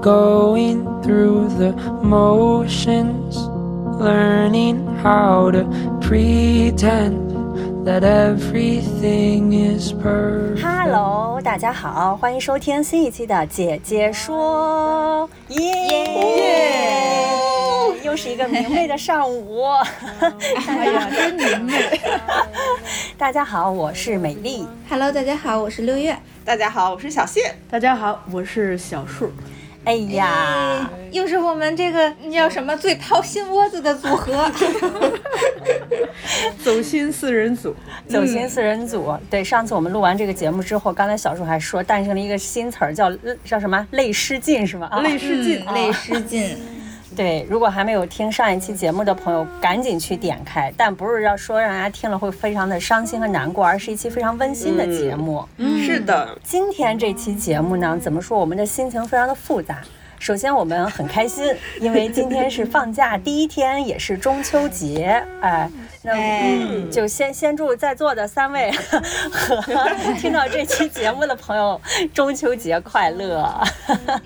going through the motions, learning how to pretend that everything is perfect. Hello，大家好，欢迎收听新一期的《姐姐说》，耶！又是一个明媚的上午，哎呀，真明媚。大家好，我是美丽。Hello，大家好，我是六月。大家好，我是小谢。大家好，我是小树。哎呀，又是我们这个叫什么最掏心窝子的组合，走心四人组，走心四人组。对，上次我们录完这个节目之后，刚才小树还说诞生了一个新词儿，叫叫什么“泪失禁”是吗？啊，泪失禁，泪失禁。对，如果还没有听上一期节目的朋友，赶紧去点开。但不是要说让大家听了会非常的伤心和难过，而是一期非常温馨的节目。嗯，是的。今天这期节目呢，怎么说？我们的心情非常的复杂。首先，我们很开心，因为今天是放假第一天，也是中秋节。哎，那嗯，就先先祝在座的三位和 听到这期节目的朋友中秋节快乐。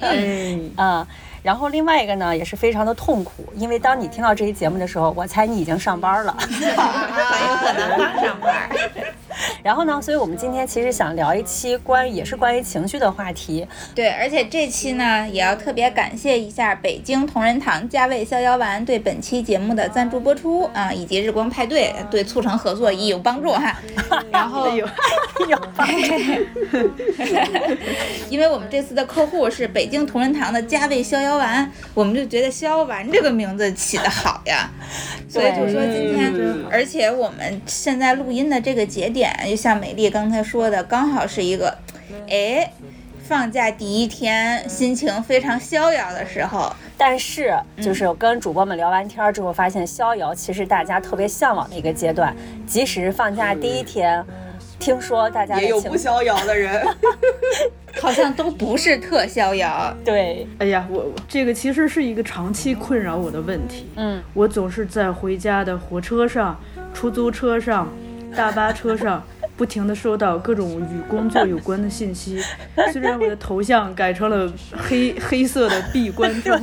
嗯，啊。然后另外一个呢，也是非常的痛苦，因为当你听到这期节目的时候，我猜你已经上班了，很 有可能刚上班。然后呢，所以我们今天其实想聊一期关于也是关于情绪的话题。对，而且这期呢，也要特别感谢一下北京同仁堂加味逍遥丸对本期节目的赞助播出啊，以及日光派对对促成合作亦有帮助哈。然后有 有帮助，因为我们这次的客户是北京同仁堂的加味逍遥丸，我们就觉得逍遥丸这个名字起得好呀，所以就说今天，而且我们现在录音的这个节点，就像美丽刚才说的，刚好是一个，哎。放假第一天，心情非常逍遥的时候，但是就是跟主播们聊完天之后，发现逍遥其实大家特别向往的一个阶段。即使放假第一天，听说大家也有不逍遥的人，好像都不是特逍遥。对，哎呀，我这个其实是一个长期困扰我的问题。嗯，我总是在回家的火车上、出租车上、大巴车上。不停地收到各种与工作有关的信息，虽然我的头像改成了黑黑色的闭关 中，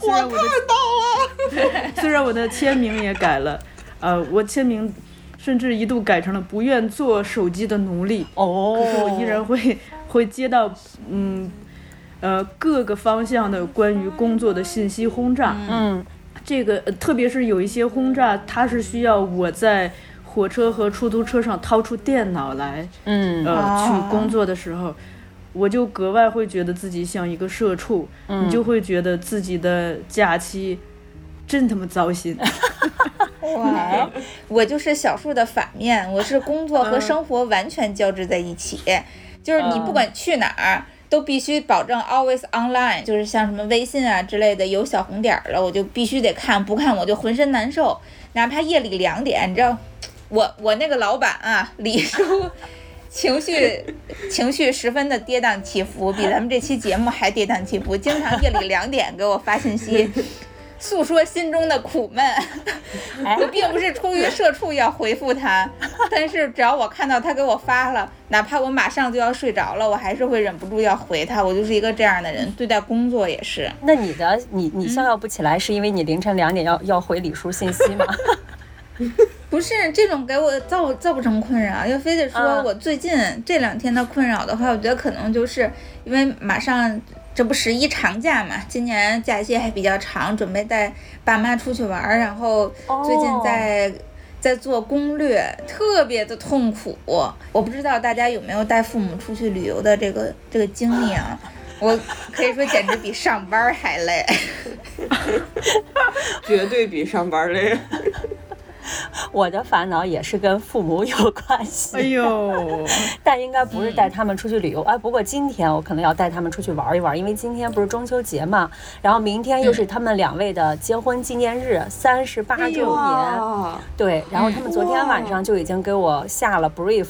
虽然我的 虽然我的签名也改了，呃，我签名甚至一度改成了不愿做手机的奴隶。哦，可是我依然会会接到嗯呃各个方向的关于工作的信息轰炸。嗯，这个、呃、特别是有一些轰炸，它是需要我在。火车和出租车上掏出电脑来，嗯，呃，去工作的时候，我就格外会觉得自己像一个社畜，嗯、你就会觉得自己的假期真他妈糟心。哇，我就是小树的反面，我是工作和生活完全交织在一起，嗯、就是你不管去哪儿。都必须保证 always online，就是像什么微信啊之类的有小红点了，我就必须得看，不看我就浑身难受。哪怕夜里两点，你知道，我我那个老板啊，李叔，情绪情绪十分的跌宕起伏，比咱们这期节目还跌宕起伏，经常夜里两点给我发信息。诉说心中的苦闷，我并不是出于社畜要回复他，但是只要我看到他给我发了，哪怕我马上就要睡着了，我还是会忍不住要回他。我就是一个这样的人，对待工作也是。那你的你你逍遥不起来，是因为你凌晨两点要要回李叔信息吗？不是这种给我造造不成困扰，要非得说我最近这两天的困扰的话，我觉得可能就是因为马上。这不十一长假嘛，今年假期还比较长，准备带爸妈出去玩，然后最近在、哦、在做攻略，特别的痛苦。我不知道大家有没有带父母出去旅游的这个这个经历啊？我可以说简直比上班还累，绝对比上班累。我的烦恼也是跟父母有关系。哎呦，但应该不是带他们出去旅游。哎，不过今天我可能要带他们出去玩一玩，因为今天不是中秋节嘛，然后明天又是他们两位的结婚纪念日，三十八周年。啊，对，然后他们昨天晚上就已经给我下了 brief。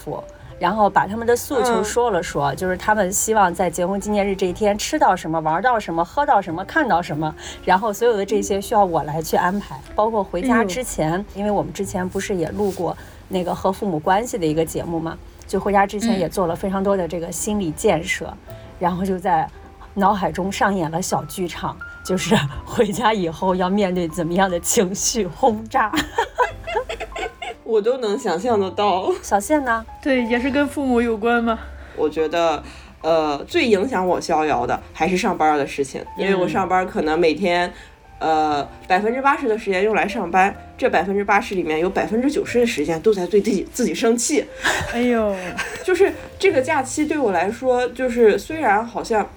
然后把他们的诉求说了说，就是他们希望在结婚纪念日这一天吃到什么、玩到什么、喝到什么、看到什么，然后所有的这些需要我来去安排，包括回家之前，因为我们之前不是也录过那个和父母关系的一个节目嘛，就回家之前也做了非常多的这个心理建设，然后就在脑海中上演了小剧场，就是 回家以后要面对怎么样的情绪轰炸。我都能想象得到。小谢呢？对，也是跟父母有关吗？我觉得，呃，最影响我逍遥的还是上班的事情，因为我上班可能每天，呃，百分之八十的时间用来上班，这百分之八十里面有百分之九十的时间都在对自己自己生气。哎呦，就是这个假期对我来说，就是虽然好像。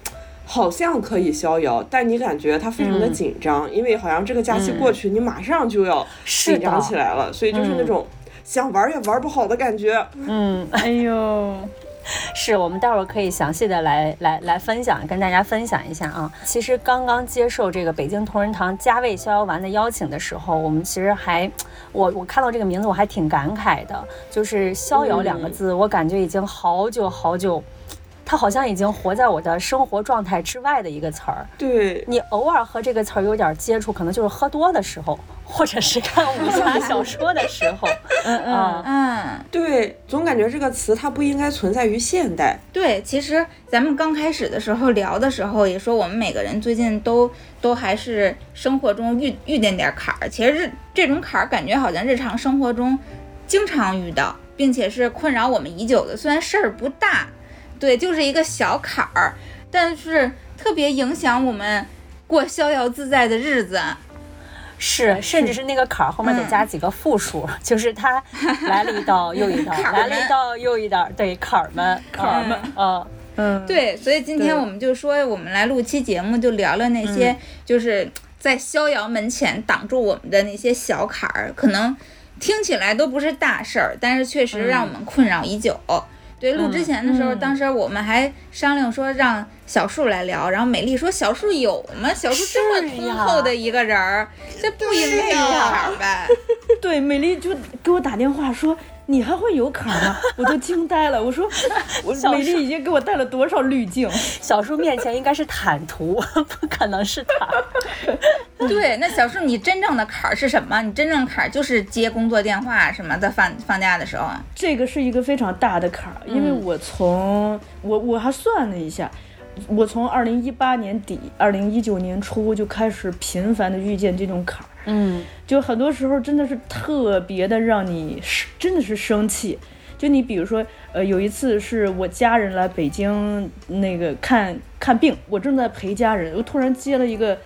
好像可以逍遥，但你感觉它非常的紧张，因为好像这个假期过去，你马上就要紧张起来了，所以就是那种想玩也玩不好的感觉。嗯，哎呦，是我们待会儿可以详细的来来来分享，跟大家分享一下啊。其实刚刚接受这个北京同仁堂加味逍遥丸的邀请的时候，我们其实还，我我看到这个名字我还挺感慨的，就是逍遥两个字，我感觉已经好久好久。它好像已经活在我的生活状态之外的一个词儿。对你偶尔和这个词儿有点接触，可能就是喝多的时候，或者是看武侠 小说的时候。嗯嗯嗯，对，总感觉这个词它不应该存在于现代。对，其实咱们刚开始的时候聊的时候也说，我们每个人最近都都还是生活中遇遇见点坎儿。其实这这种坎儿，感觉好像日常生活中经常遇到，并且是困扰我们已久的。虽然事儿不大。对，就是一个小坎儿，但是特别影响我们过逍遥自在的日子。是，甚至是那个坎儿后面得加几个复数，就是它来了一道 又一道，来了一道又一道，对，坎儿们，坎儿们，嗯。嗯，对，所以今天我们就说，我们来录期节目，就聊聊那些就是在逍遥门前挡住我们的那些小坎儿，可能听起来都不是大事儿，但是确实让我们困扰已久。对，录之前的时候，当时我们还商量说让小树来聊，然后美丽说小树有吗？小树这么通透的一个人儿，这不应该有坎儿呗？对，美丽就给我打电话说。你还会有坎吗？我都惊呆了。我说，我美丽已经给我带了多少滤镜？小树面前应该是坦途，不 可能是坦。对，那小树，你真正的坎儿是什么？你真正的坎儿就是接工作电话什么的，放放假的时候。这个是一个非常大的坎儿，因为我从我我还算了一下，我从二零一八年底、二零一九年初就开始频繁的遇见这种坎儿。嗯，就很多时候真的是特别的让你生，真的是生气。就你比如说，呃，有一次是我家人来北京那个看看病，我正在陪家人，我突然接了一个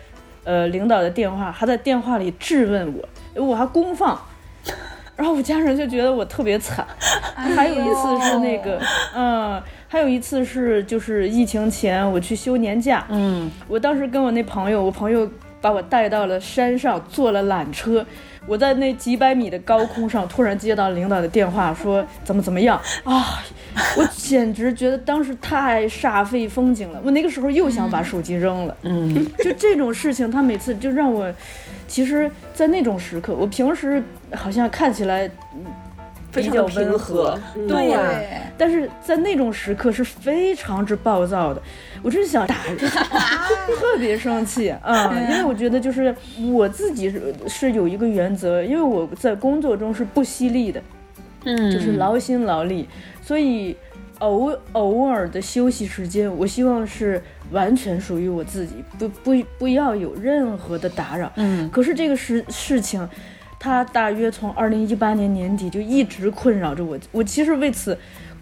呃领导的电话，还在电话里质问我，我还公放，然后我家人就觉得我特别惨。还有一次是那个，嗯，还有一次是就是疫情前我去休年假，嗯，我当时跟我那朋友，我朋友。把我带到了山上，坐了缆车。我在那几百米的高空上，突然接到领导的电话，说怎么怎么样啊！我简直觉得当时太煞费风景了。我那个时候又想把手机扔了。嗯，就这种事情，他每次就让我，其实，在那种时刻，我平时好像看起来。比较温和，对呀，但是在那种时刻是非常之暴躁的，我真是想打人，特别生气啊！因为我觉得就是我自己是是有一个原则，因为我在工作中是不犀利的，嗯，就是劳心劳力，所以偶偶尔的休息时间，我希望是完全属于我自己，不不不要有任何的打扰。嗯，可是这个事事情。它大约从二零一八年年底就一直困扰着我，我其实为此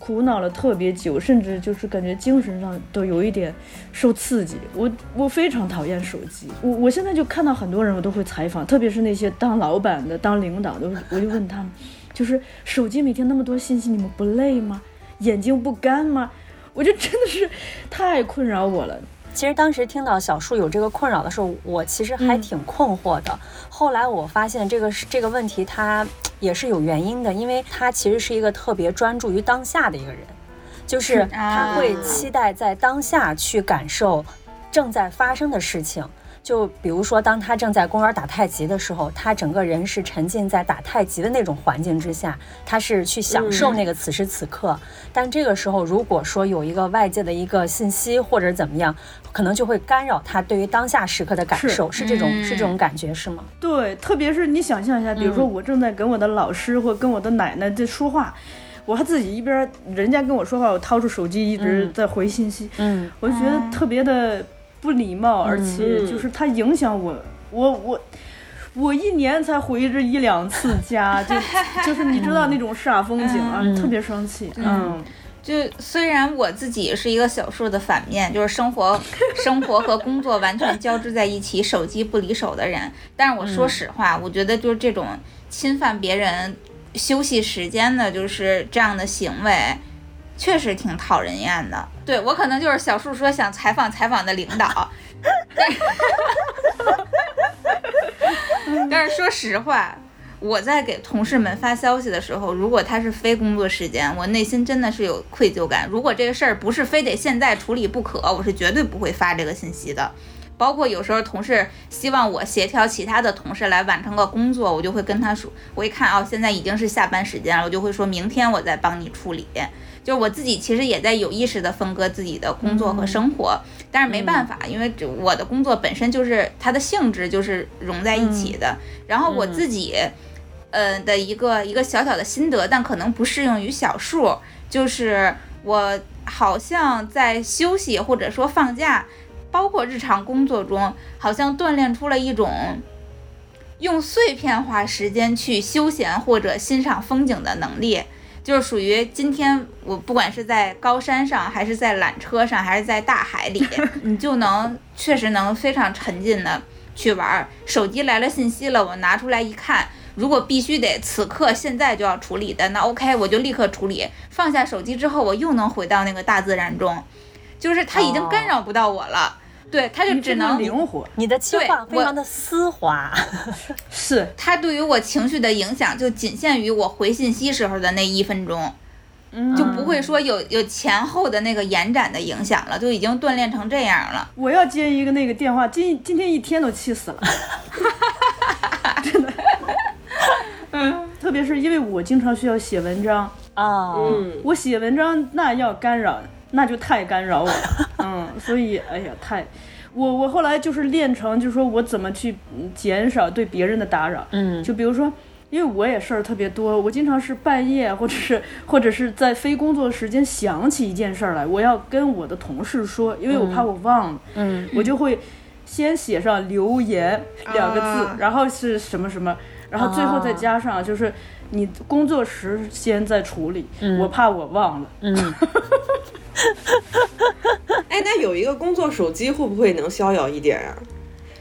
苦恼了特别久，甚至就是感觉精神上都有一点受刺激。我我非常讨厌手机，我我现在就看到很多人我都会采访，特别是那些当老板的、当领导的，我就问他们，就是手机每天那么多信息，你们不累吗？眼睛不干吗？我就真的是太困扰我了。其实当时听到小树有这个困扰的时候，我其实还挺困惑的。后来我发现这个是这个问题，它也是有原因的，因为他其实是一个特别专注于当下的一个人，就是 他会期待在当下去感受正在发生的事情。就比如说，当他正在公园打太极的时候，他整个人是沉浸在打太极的那种环境之下，他是去享受那个此时此刻。但这个时候，如果说有一个外界的一个信息或者怎么样，可能就会干扰他对于当下时刻的感受，是这种是这种感觉是吗？对，特别是你想象一下，比如说我正在跟我的老师或跟我的奶奶在说话，我还自己一边人家跟我说话，我掏出手机一直在回信息，嗯，我就觉得特别的。不礼貌，而且就是它影响我，我我我一年才回这一两次家，就就是你知道那种煞风景啊，特别生气。嗯，就虽然我自己是一个小数的反面，就是生活生活和工作完全交织在一起，手机不离手的人，但是我说实话，我觉得就是这种侵犯别人休息时间的，就是这样的行为。确实挺讨人厌的，对我可能就是小树说想采访采访的领导，但是说实话，我在给同事们发消息的时候，如果他是非工作时间，我内心真的是有愧疚感。如果这个事儿不是非得现在处理不可，我是绝对不会发这个信息的。包括有时候同事希望我协调其他的同事来完成个工作，我就会跟他说，我一看哦，现在已经是下班时间了，我就会说明天我再帮你处理。就是我自己其实也在有意识的分割自己的工作和生活，但是没办法，因为我的工作本身就是它的性质就是融在一起的。然后我自己，呃的一个一个小小的心得，但可能不适用于小数，就是我好像在休息或者说放假，包括日常工作中，好像锻炼出了一种用碎片化时间去休闲或者欣赏风景的能力。就是属于今天，我不管是在高山上，还是在缆车上，还是在大海里，你就能确实能非常沉浸的去玩。手机来了信息了，我拿出来一看，如果必须得此刻现在就要处理的，那 OK，我就立刻处理。放下手机之后，我又能回到那个大自然中，就是它已经干扰不到我了。对，他就只能灵活。你的切换非常的丝滑，是他对于我情绪的影响就仅限于我回信息时候的那一分钟，就不会说有有前后的那个延展的影响了，就已经锻炼成这样了。我要接一个那个电话，今今天一天都气死了，真的。嗯，特别是因为我经常需要写文章啊，嗯，我写文章那要干扰。那就太干扰我了，嗯，所以哎呀，太，我我后来就是练成，就是说我怎么去减少对别人的打扰，嗯，就比如说，因为我也事儿特别多，我经常是半夜或者是 或者是在非工作时间想起一件事儿来，我要跟我的同事说，因为我怕我忘了，嗯，我就会先写上留言两个字，然后是什么什么，然后最后再加上就是你工作时间在处理，我怕我忘了，嗯。哎，那有一个工作手机会不会能逍遥一点啊？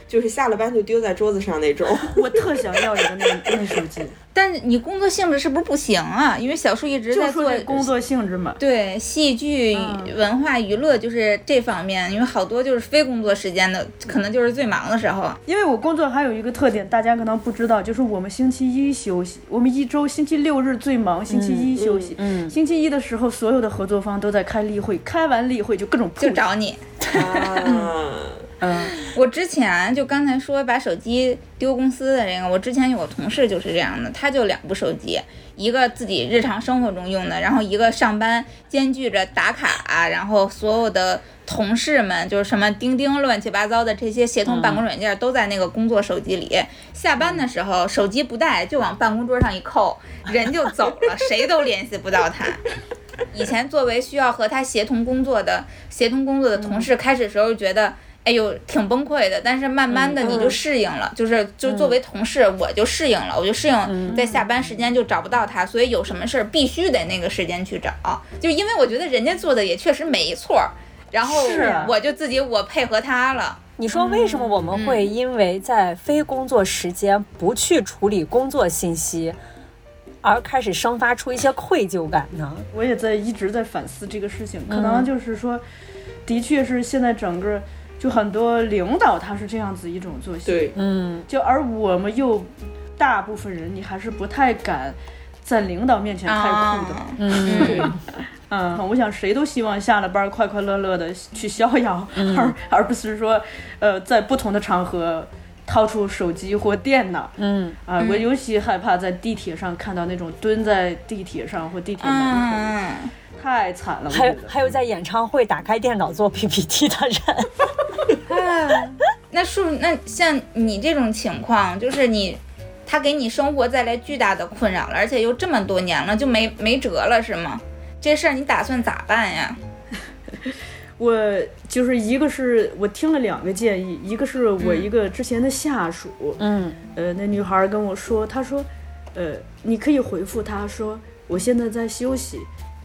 就是下了班就丢在桌子上那种。我特想要一个那那手机。但你工作性质是不是不行啊？因为小树一直在做工作性质嘛。对，戏剧、文化娱乐就是这方面，因为好多就是非工作时间的，可能就是最忙的时候。因为我工作还有一个特点，大家可能不知道，就是我们星期一休息，我们一周星期六日最忙，星期一休息。嗯。星期一的时候，所有的合作方都在开例会，开完例会就各种就找你。嗯，我之前就刚才说把手机丢公司的这个，我之前有个同事就是这样的，他就两部手机，一个自己日常生活中用的，然后一个上班兼具着打卡，然后所有的同事们就是什么钉钉乱七八糟的这些协同办公软件都在那个工作手机里，下班的时候手机不带就往办公桌上一扣，人就走了，谁都联系不到他。以前作为需要和他协同工作的协同工作的同事，开始时候觉得。哎呦，挺崩溃的，但是慢慢的你就适应了，就是就作为同事，我就适应了，我就适应在下班时间就找不到他，所以有什么事儿必须得那个时间去找，就因为我觉得人家做的也确实没错，然后我就自己我配合他了。你说为什么我们会因为在非工作时间不去处理工作信息，而开始生发出一些愧疚感呢？我也在一直在反思这个事情，可能就是说，的确是现在整个。就很多领导他是这样子一种作息，对，嗯，就而我们又大部分人你还是不太敢在领导面前太酷的，啊嗯。对，嗯，我想谁都希望下了班快快乐乐的去逍遥，嗯。而而不是说，呃，在不同的场合掏出手机或电脑。嗯，啊、我尤其害怕在地铁上看到那种蹲在地铁上或地铁门口，嗯，太惨了。还有还有在演唱会打开电脑做 PPT 的人，啊，那是不那像你这种情况，就是你，他给你生活带来巨大的困扰了，而且又这么多年了，就没没辙了是吗？这事儿你打算咋办呀？我就是一个是我听了两个建议，一个是我一个之前的下属，嗯呃，那女孩儿跟我说，她说，呃，你可以回复她说，我现在在休息，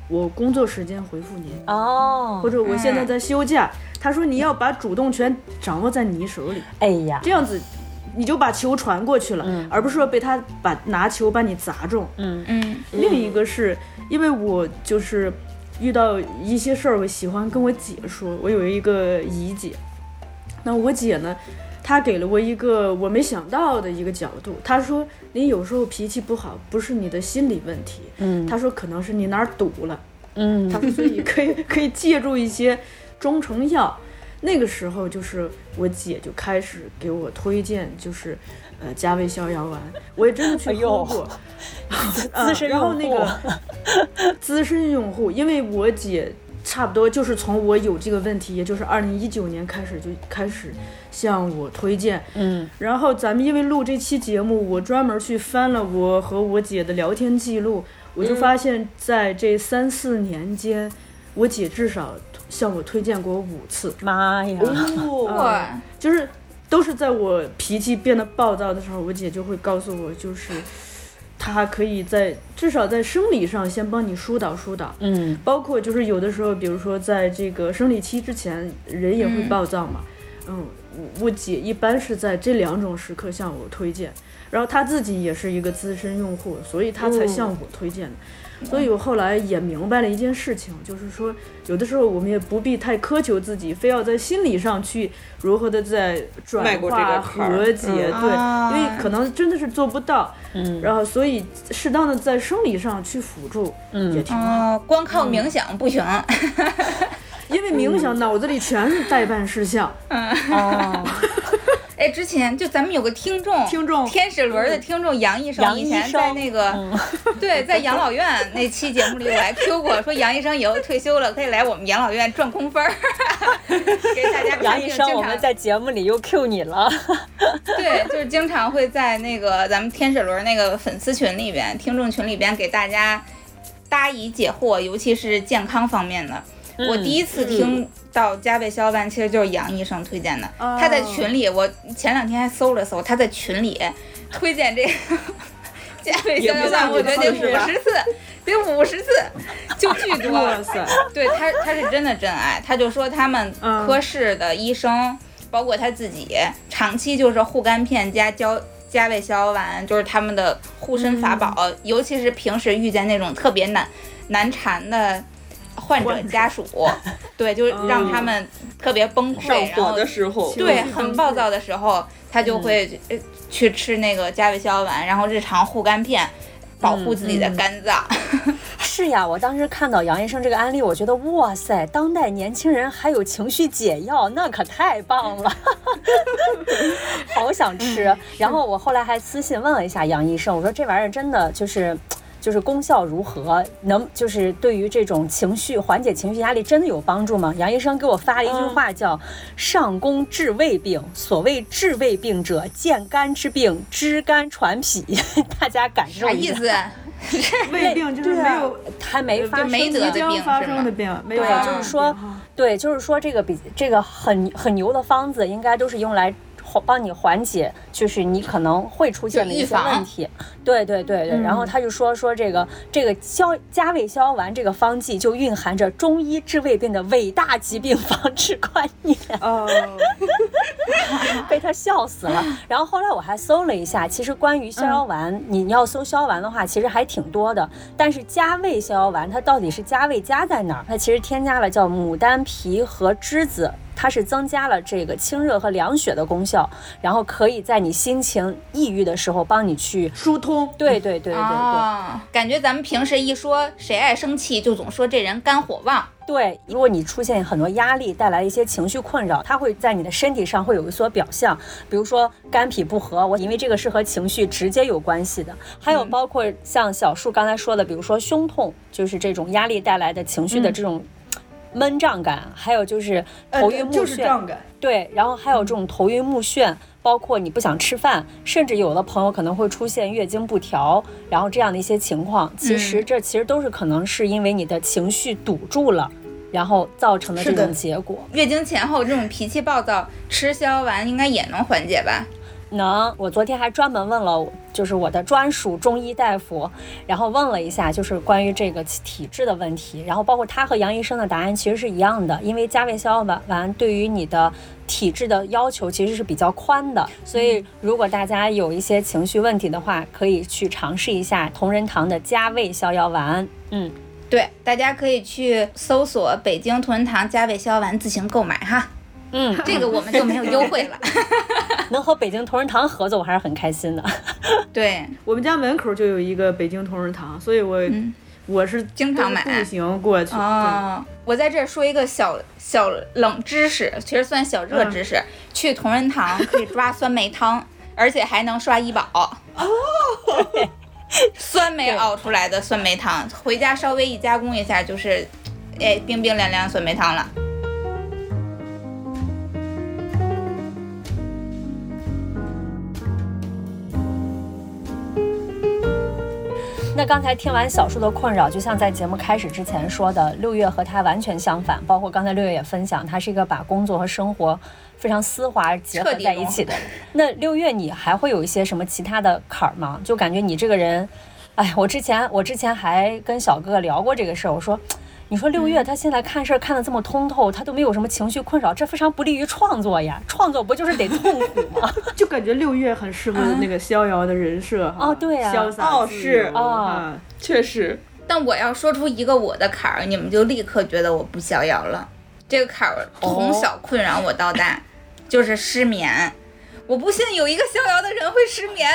我工作时间回复您，哦或，者我现在在休假。他说你要把主动权掌握在你手里，哎呀，这样子你就把球传过去了，而不是说被他把拿球把你砸中。嗯。嗯。另一个是因为我就是遇到一些事儿，我喜欢跟我姐说，我有一个姨姐，那我姐呢，她给了我一个我没想到的一个角度，她说你有时候脾气不好，不是你的心理问题，嗯她说可能是你哪儿堵了，嗯她说所以可以 可以借助一些中成药。那个时候就是我姐就开始给我推荐，就是呃加味逍遥丸，我也真的去哎呦喝过。资深 然后用户那个 资深用户，因为我姐差不多就是从我有这个问题，也就是二零一九年开始就开始向我推荐。嗯。然后咱们因为录这期节目，我专门去翻了我和我姐的聊天记录，我就发现在这三四年间，我姐至少向我推荐过五次，妈呀，哦，哇，就是都是在我脾气变得暴躁的时候，我姐就会告诉我，就是她可以在至少在生理上先帮你疏导疏导。嗯包括就是有的时候，比如说在这个生理期之前，人也会暴躁嘛。嗯，我我姐一般是在这两种时刻向我推荐，然后她自己也是一个资深用户，所以她才向我推荐的。所以我后来也明白了一件事情，就是说，有的时候我们也不必太苛求自己，非要在心理上去如何的在转迈过这化和解，嗯对，啊。因为可能真的是做不到。嗯。然后，所以适当的在生理上去辅助嗯。也挺好。哦，光靠冥想不行，因为冥想脑子里全是代办事项，哦，哎，之前就咱们有个听众，听众。天使轮的听众杨医生，以前在那个、嗯。对，在养老院那期节目里，我还 Q 过，说杨医生以后退休了可以来我们养老院赚空分儿，给大家杨医生，我们在节目里又 Q 你了，对，就是经常会在那个咱们天使轮那个粉丝群里边、听众群里边给大家答疑解惑，尤其是健康方面的。我第一次听到加倍消丸，其实就是杨医生推荐的。他在群里，我前两天还搜了搜，他在群里推荐这个 加倍消消丸，我觉得得五十次，得五十次，就 巨多。哇塞，对他，他是真的真爱。他就说他们嗯科室的医生，包括他自己，长期就是护肝片加胶加味逍遥丸，就是他们的护身法宝。嗯尤其是平时遇见那种特别难难缠的患者家属，对，就让他们特别崩溃，的时候，对嗯。很暴躁的时候，他就会呃去吃那个加味逍遥丸，然后日常护肝片。保护自己的肝脏，是呀，我当时看到杨医生这个案例，我觉得哇塞，当代年轻人还有情绪解药，那可太棒了，好想吃。然后我后来还私信问了一下杨医生，我说这玩意儿真的就是。就是功效如何？能就是对于这种情绪缓解情绪压力真的有帮助吗？杨医生给我发了一句话，叫“上攻治胃病”。所谓治胃病者，见肝之病，知肝传脾。大家感受一下。啥意思？胃病就是没有还没发生没得的病是吗发生的病，对就是说对，就是说这个比这个很很牛的方子，应该都是用来缓帮你缓解，就是你可能会出现的一些问题。对对对对，然后嗯他就说说这个这个消加味逍遥丸这个方剂就蕴含着中医治胃病的伟大疾病防治观念，哦，被他笑死了。然后后来我还搜了一下，其实关于逍遥丸，你你要搜逍遥丸的话，其实还挺多的。但是加味逍遥丸它到底是加味加在哪儿？它其实添加了叫牡丹皮和栀子。它是增加了这个清热和凉血的功效，然后可以在你心情抑郁的时候帮你去疏通。对对对对对对。哦，感觉咱们平时一说谁爱生气，就总说这人肝火旺。对，如果你出现很多压力，带来一些情绪困扰，它会在你的身体上会有一所表象，比如说肝脾不和，我因为这个是和情绪直接有关系的。还有包括像小树刚才说的，比如说胸痛，就是这种压力带来的情绪的这种闷胀感，还有就是头晕目眩，就是胀感。对，然后还有这种头晕目眩，包括你不想吃饭，甚至有的朋友可能会出现月经不调，然后这样的一些情况，其实这其实都是可能是因为你的情绪堵住了。然后造成的这种结果，月经前后这种脾气暴躁，吃逍遥丸应该也能缓解吧？能。我昨天还专门问了，就是我的专属中医大夫，然后问了一下，就是关于这个体质的问题，然后包括他和杨医生的答案其实是一样的，因为加味逍遥丸丸对于你的体质的要求其实是比较宽的，所以如果大家有一些情绪问题的话，可以去尝试一下同仁堂的加味逍遥丸。嗯。对，大家可以去搜索北京同仁堂加味逍遥丸自行购买哈。嗯，这个我们就没有优惠了。能和北京同仁堂合作，我还是很开心的。对我们家门口就有一个北京同仁堂，所以我我是经常买步行过去。哦，我在这儿说一个小小冷知识，其实算小热知识。去同仁堂可以抓酸梅汤，而且还能刷医保。哦。酸梅熬出来的酸梅汤，回家稍微一加工一下，就是，哎，冰冰凉凉酸梅汤了。那刚才听完小树的困扰，就像在节目开始之前说的，六月和他完全相反。包括刚才六月也分享，他是一个把工作和生活非常丝滑结合在一起的。那六月你还会有一些什么其他的坎儿吗？就感觉你这个人，哎，我之前我之前还跟小哥哥聊过这个事儿，我说。你说六月他现在看事儿看得这么通透，他都没有什么情绪困扰，这非常不利于创作呀！创作不就是得痛苦吗？就感觉六月很适合那个逍遥的人设哈。哦，对呀，潇洒哦是啊，确实。但我要说出一个我的坎儿，你们就立刻觉得我不逍遥了。这个坎儿从小困扰我到大，就是失眠。我不信有一个逍遥的人会失眠。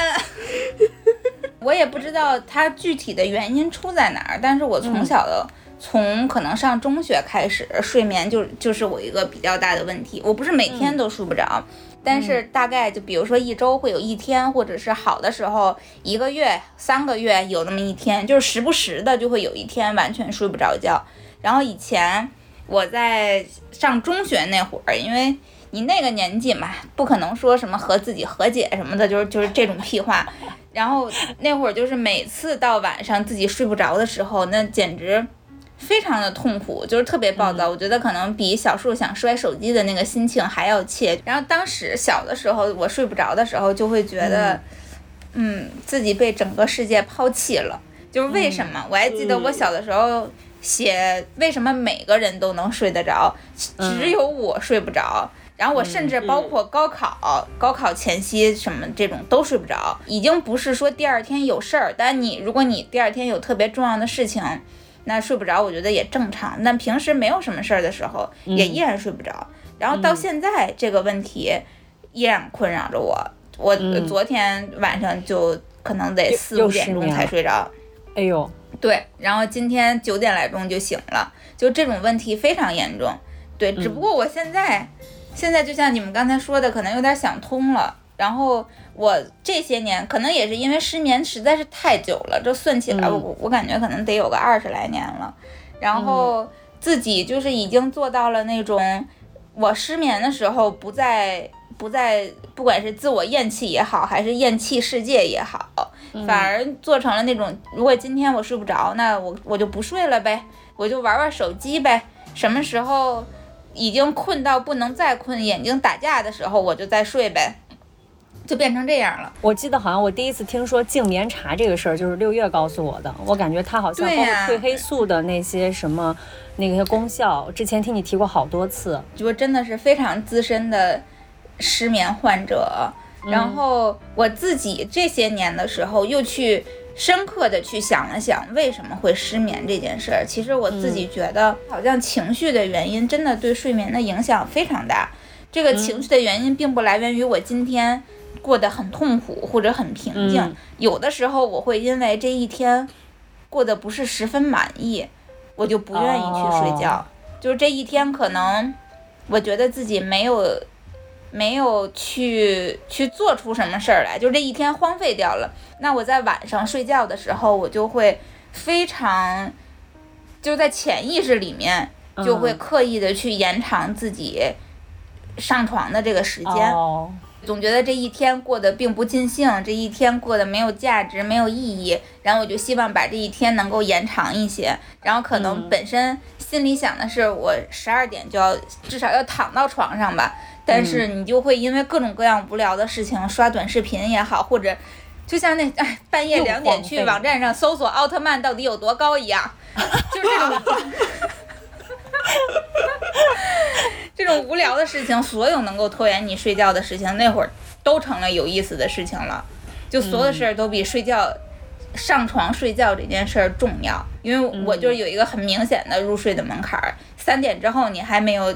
我也不知道他具体的原因出在哪儿，但是我从小的。从可能上中学开始，睡眠就就是我一个比较大的问题。我不是每天都睡不着，但是大概就比如说一周会有一天，或者是好的时候一个月、三个月有那么一天，就是时不时的就会有一天完全睡不着觉。然后以前我在上中学那会儿，因为你那个年纪嘛，不可能说什么和自己和解什么的，就是就是这种屁话。然后那会儿就是每次到晚上自己睡不着的时候，那简直。非常的痛苦，就是特别暴躁。我觉得可能比小树想摔手机的那个心情还要切。然后当时小的时候，我睡不着的时候，就会觉得，嗯，自己被整个世界抛弃了。就是为什么？我还记得我小的时候写，为什么每个人都能睡得着，只有我睡不着。然后我甚至包括高考、高考前夕什么这种都睡不着。已经不是说第二天有事儿，但你如果你第二天有特别重要的事情。那睡不着，我觉得也正常。那平时没有什么事儿的时候，也依然睡不着。然后到现在这个问题依然困扰着我。我昨天晚上就可能得四五点钟才睡着。哎呦，对。然后今天九点来钟就醒了，就这种问题非常严重。对，只不过我现在现在就像你们刚才说的，可能有点想通了。然后我这些年可能也是因为失眠实在是太久了，这算起来我我感觉可能得有个二十来年了。然后自己就是已经做到了那种，我失眠的时候不再不再，不管是自我厌弃也好，还是厌弃世界也好，反而做成了那种，如果今天我睡不着，那我我就不睡了呗，我就玩玩手机呗。什么时候已经困到不能再困，眼睛打架的时候，我就再睡呗。就变成这样了。我记得好像我第一次听说净眠茶这个事儿，就是六月告诉我的。我感觉它好像包括褪黑素的那些什么那些功效，之前听你提过好多次。就真的是非常资深的失眠患者，然后我自己这些年的时候又去。深刻的去想了想为什么会失眠这件事儿，其实我自己觉得好像情绪的原因真的对睡眠的影响非常大。这个情绪的原因并不来源于我今天过得很痛苦或者很平静，有的时候我会因为这一天过得不是十分满意，我就不愿意去睡觉。就是这一天可能我觉得自己没有。没有去去做出什么事儿来，就这一天荒废掉了。那我在晚上睡觉的时候，我就会非常，就在潜意识里面就会刻意的去延长自己上床的这个时间。总觉得这一天过得并不尽兴，这一天过得没有价值、没有意义。然后我就希望把这一天能够延长一些。然后可能本身心里想的是，我十二点就要至少要躺到床上吧。但是你就会因为各种各样无聊的事情，刷短视频也好，或者就像那哎半夜两点去网站上搜索奥特曼到底有多高一样，就这种 这种无聊的事情，所有能够拖延你睡觉的事情，那会儿都成了有意思的事情了。就所有的事儿都比睡觉上床睡觉这件事儿重要，因为我就有一个很明显的入睡的门槛儿，三点之后你还没有。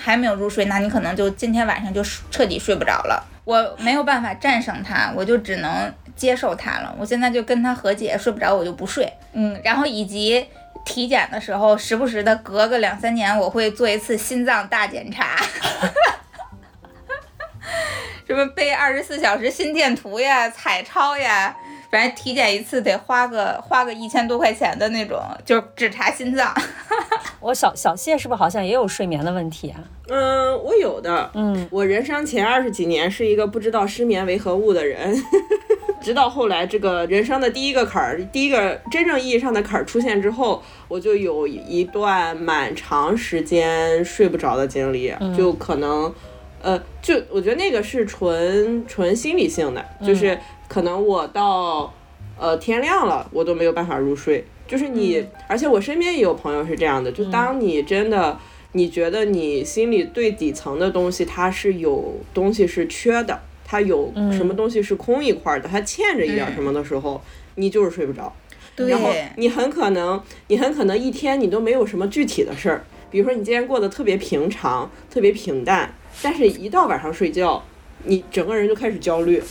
还没有入睡，那你可能就今天晚上就彻底睡不着了。我没有办法战胜它，我就只能接受它了。我现在就跟他和解，睡不着我就不睡。嗯，然后以及体检的时候，时不时的隔个两三年，我会做一次心脏大检查，什么背二十四小时心电图呀、彩超呀。反正体检一次得花个花个一千多块钱的那种，就是只查心脏。我小小谢是不是好像也有睡眠的问题啊？嗯，我有的。嗯，我人生前二十几年是一个不知道失眠为何物的人，直到后来这个人生的第一个坎儿，第一个真正意义上的坎儿出现之后，我就有一段蛮长时间睡不着的经历，就可能，呃，就我觉得那个是纯纯心理性的，就是。可能我到，呃天亮了，我都没有办法入睡。就是你，而且我身边也有朋友是这样的。就当你真的，你觉得你心里最底层的东西，它是有东西是缺的，它有什么东西是空一块的，它欠着一点什么的时候，你就是睡不着。然后你很可能，你很可能一天你都没有什么具体的事儿。比如说你今天过得特别平常，特别平淡，但是一到晚上睡觉，你整个人就开始焦虑。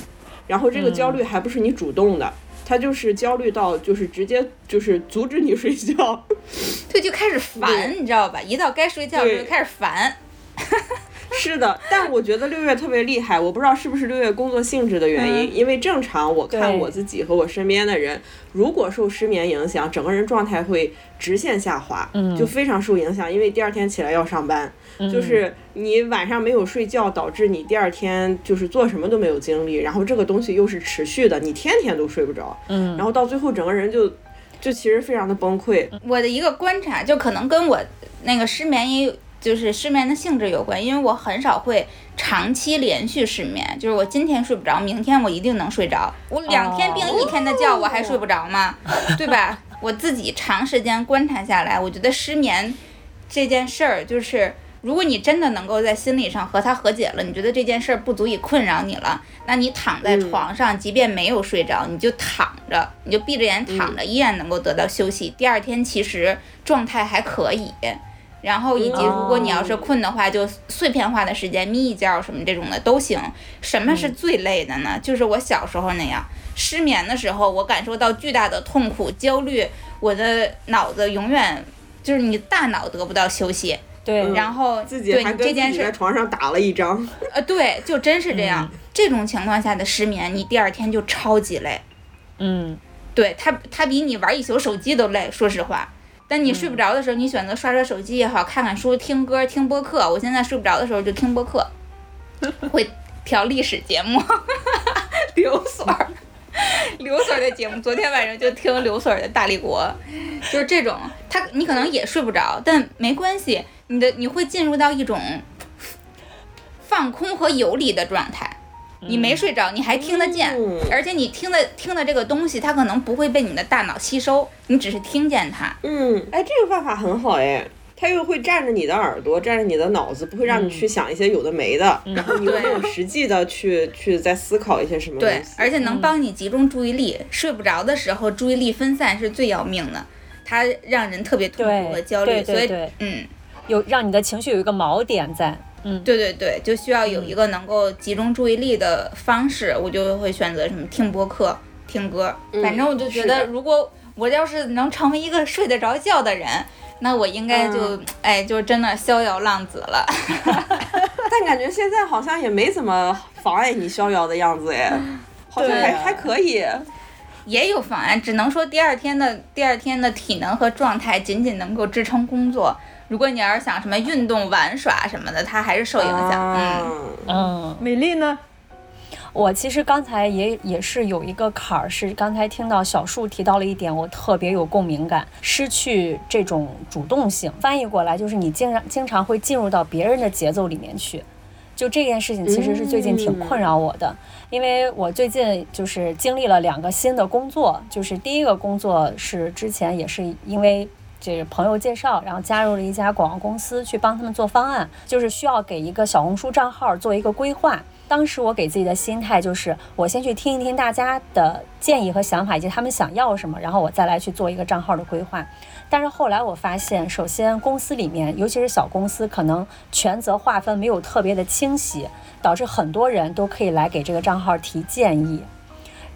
然后这个焦虑还不是你主动的，他就是焦虑到就是直接就是阻止你睡觉，他就开始烦，你知道吧？一到该睡觉就开始烦。是的，但我觉得六月特别厉害，我不知道是不是六月工作性质的原因，因为正常我看我自己和我身边的人，如果受失眠影响，整个人状态会直线下滑，就非常受影响，因为第二天起来要上班，就是你晚上没有睡觉，导致你第二天就是做什么都没有精力，然后这个东西又是持续的，你天天都睡不着，嗯，然后到最后整个人就就其实非常的崩溃。我的一个观察，就可能跟我那个失眠也有。就是失眠的性质有关，因为我很少会长期连续失眠。就是我今天睡不着，明天我一定能睡着。我两天病一天的觉，我还睡不着吗？对吧？我自己长时间观察下来，我觉得失眠这件事儿，就是如果你真的能够在心理上和他和解了，你觉得这件事儿不足以困扰你了，那你躺在床上，即便没有睡着，你就躺着，你就闭着眼躺着，依然能够得到休息。第二天其实状态还可以。然后以及如果你要是困的话，就碎片化的时间眯一觉什么这种的都行。什么是最累的呢？就是我小时候那样失眠的时候，我感受到巨大的痛苦、焦虑，我的脑子永远就是你大脑得不到休息。对，然后自己还这件事在床上打了一张。呃，对，就真是这样。这种情况下的失眠，你第二天就超级累。嗯，对他，他比你玩一宿手机都累。说实话。但你睡不着的时候，你选择刷刷手机也好，看看书、听歌、听播客。我现在睡不着的时候就听播客，会调历史节目，刘所 儿，刘所儿的节目。昨天晚上就听刘所儿的《大力国》，就是这种。他你可能也睡不着，但没关系，你的你会进入到一种放空和游离的状态。你没睡着，你还听得见，而且你听的听的这个东西，它可能不会被你的大脑吸收，你只是听见它。嗯，哎，这个办法很好哎。他又会占着你的耳朵，占着你的脑子，不会让你去想一些有的没的，然后你又没有实际的去去在思考一些什么东西对，。而且能帮你集中注意力。睡不着的时候，注意力分散是最要命的，它让人特别痛苦和焦虑。所以对对对，嗯，有让你的情绪有一个锚点在。嗯，对对对，就需要有一个能够集中注意力的方式，我就会选择什么听播客、听歌。反正我就觉得，如果我要是能成为一个睡得着觉的人，那我应该就、哎，就真的逍遥浪子了。但感觉现在好像也没怎么妨碍你逍遥的样子哎，好像还还可以。也有妨碍，只能说第二天的第二天的体能和状态仅仅能够支撑工作。如果你要是想什么运动、玩耍什么的，它还是受影响。嗯，嗯，嗯，美丽呢？我其实刚才也也是有一个坎儿，是刚才听到小树提到了一点，我特别有共鸣感，失去这种主动性。翻译过来就是你经常经常会进入到别人的节奏里面去。就这件事情其实是最近挺困扰我的，因为我最近就是经历了两个新的工作，就是第一个工作是之前也是因为这个朋友介绍，然后加入了一家广告公司去帮他们做方案，就是需要给一个小红书账号做一个规划。当时我给自己的心态就是，我先去听一听大家的建议和想法，以及他们想要什么，然后我再来去做一个账号的规划。但是后来我发现，首先公司里面，尤其是小公司，可能权责划分没有特别的清晰，导致很多人都可以来给这个账号提建议。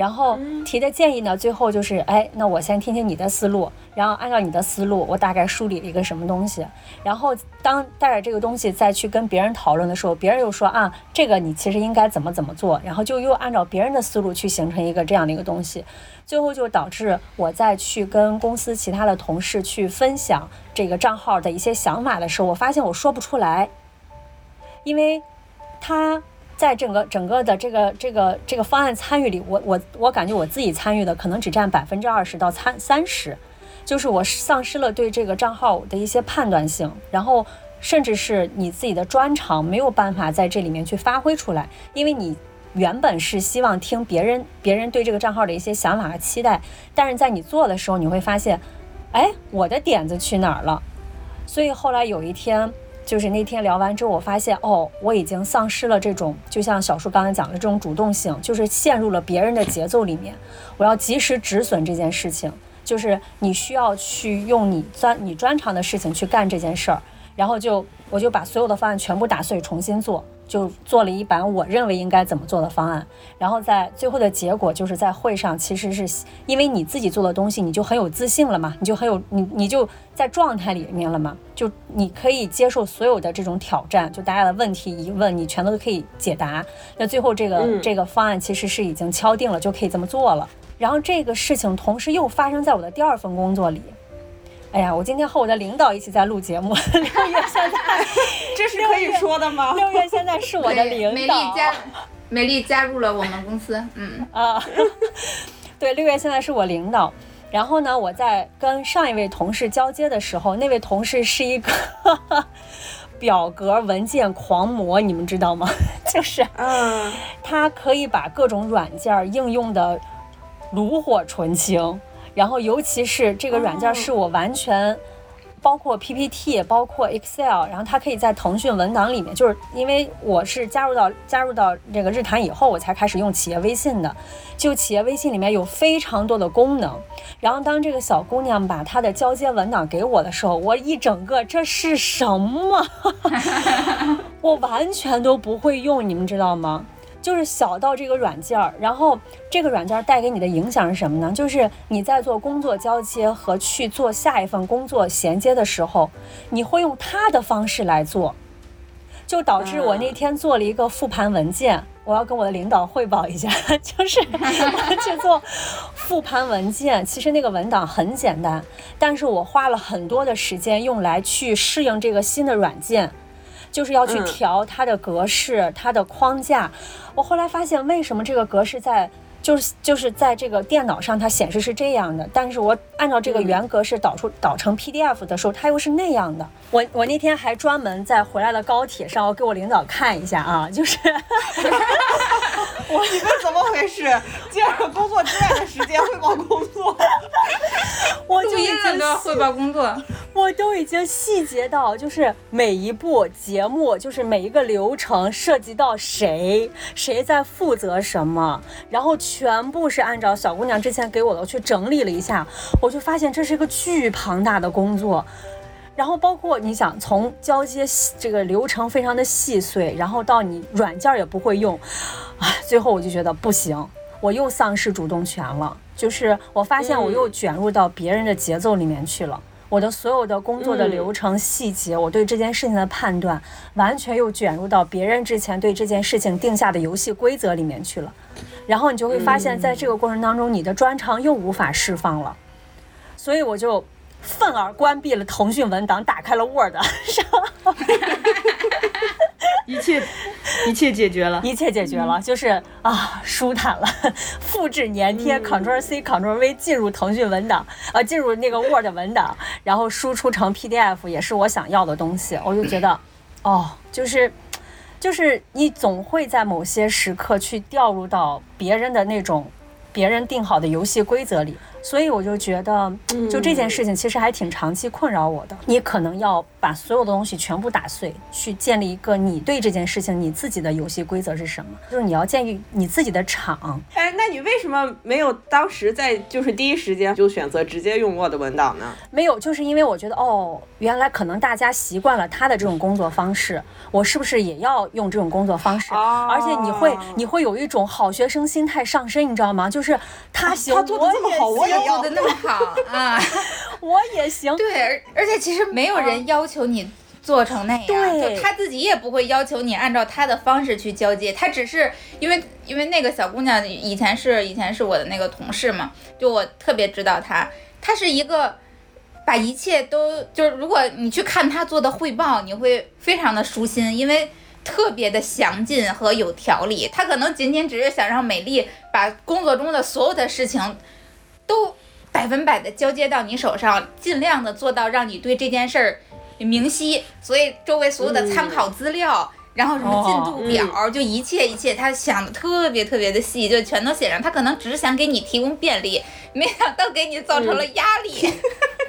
然后提的建议呢，最后就是，哎，那我先听听你的思路，然后按照你的思路，我大概梳理了一个什么东西，然后当带着这个东西再去跟别人讨论的时候，别人又说啊，这个你其实应该怎么怎么做，然后就又按照别人的思路去形成一个这样的一个东西，最后就导致我再去跟公司其他的同事去分享这个账号的一些想法的时候，我发现我说不出来，因为他在整个整个的这个这个这个方案参与里，我我我感觉我自己参与的可能只占百分之二十到三三十，就是我丧失了对这个账号的一些判断性，然后甚至是你自己的专长没有办法在这里面去发挥出来，因为你。原本是希望听别人别人对这个账号的一些想法和期待，但是在你做的时候，你会发现，哎，我的点子去哪儿了？所以后来有一天，就是那天聊完之后，我发现哦，我已经丧失了这种，就像小叔刚才讲的这种主动性，就是陷入了别人的节奏里面。我要及时止损这件事情，就是你需要去用你专你专长的事情去干这件事儿，然后就我就把所有的方案全部打碎重新做。就做了一版我认为应该怎么做的方案，然后在最后的结果就是在会上，其实是因为你自己做的东西，你就很有自信了嘛，你就很有你你就在状态里面了嘛，就你可以接受所有的这种挑战，就大家的问题疑问你全都可以解答。那最后这个、嗯这个方案其实是已经敲定了，就可以这么做了。然后这个事情同时又发生在我的第二份工作里。哎呀，我今天和我的领导一起在录节目，六月现在这是可以说的吗？六月现在是我的领导。美丽加美丽加入了我们公司，嗯，啊，对，六月现在是我领导。然后呢，我在跟上一位同事交接的时候，那位同事是一个表格文件狂魔，你们知道吗？就是嗯，他可以把各种软件应用的炉火纯青，然后尤其是这个软件是我完全。包括 PPT，包括 Excel，然后它可以在腾讯文档里面，就是因为我是加入到加入到这个日坛以后，我才开始用企业微信的。就企业微信里面有非常多的功能，然后当这个小姑娘把她的交接文档给我的时候，我一整个这是什么？我完全都不会用，你们知道吗？就是小到这个软件儿，然后这个软件儿带给你的影响是什么呢？就是你在做工作交接和去做下一份工作衔接的时候，你会用它的方式来做，就导致我那天做了一个复盘文件，我要跟我的领导汇报一下，就是我去做复盘文件。其实那个文档很简单，但是我花了很多的时间用来去适应这个新的软件。就是要去嗯调它的格式、它的框架。我后来发现，为什么这个格式在就是就是在这个电脑上它显示是这样的，但是我按照这个原格式导出导成 PDF 的时候，它又是那样的。我我那天还专门在回来的高铁上，我给我领导看一下啊，就是 我你们怎么回事？借着工作之外的时间汇报工作，我就已录音了经都要汇报工作，我我都已经细节到，就是每一步节目，就是每一个流程涉及到谁，谁在负责什么，然后全部是按照小姑娘之前给我的去整理了一下，我就发现这是一个巨庞大的工作。然后包括你想从交接这个流程非常的细碎，然后到你软件也不会用，哎，最后我就觉得不行，我又丧失主动权了。就是我发现我又卷入到别人的节奏里面去了，我的所有的工作的流程细节，我对这件事情的判断，完全又卷入到别人之前对这件事情定下的游戏规则里面去了。然后你就会发现，在这个过程当中，你的专长又无法释放了，所以我就。愤而关闭了腾讯文档，打开了 Word，是吧？一切一切解决了，一切解决了，就是啊，舒坦了。复制粘贴，Ctrl C Ctrl V 进入腾讯文档，呃，进入那个 Word 文档，然后输出成 PDF，也是我想要的东西。我就觉得，哦，就是就是你总会在某些时刻去掉入到别人的那种别人定好的游戏规则里。所以我就觉得，就这件事情其实还挺长期困扰我的。你可能要把所有的东西全部打碎，去建立一个你对这件事情你自己的游戏规则是什么？就是你要建立你自己的场。哎，那你为什么没有当时在就是第一时间就选择直接用 Word 文档呢？没有，就是因为我觉得哦，原来可能大家习惯了他的这种工作方式，我是不是也要用这种工作方式？而且你会你会有一种好学生心态上升，你知道吗？就是他行，他做的这么好，我。做的那么好啊，我也行。对，而而且其实没有人要求你做成那样，就他自己也不会要求你按照他的方式去交接，他只是因为因为那个小姑娘以前是以前是我的那个同事嘛，就我特别知道她，她是一个把一切都就是如果你去看她做的汇报，你会非常的舒心，因为。特别的详尽和有条理，他可能仅仅只是想让美丽把工作中的所有的事情都百分百的交接到你手上，尽量的做到让你对这件事儿明晰。所以周围所有的参考资料，然后什么进度表，就一切一切，他想的特别特别的细，就全都写上。他可能只是想给你提供便利，没想到给你造成了压力。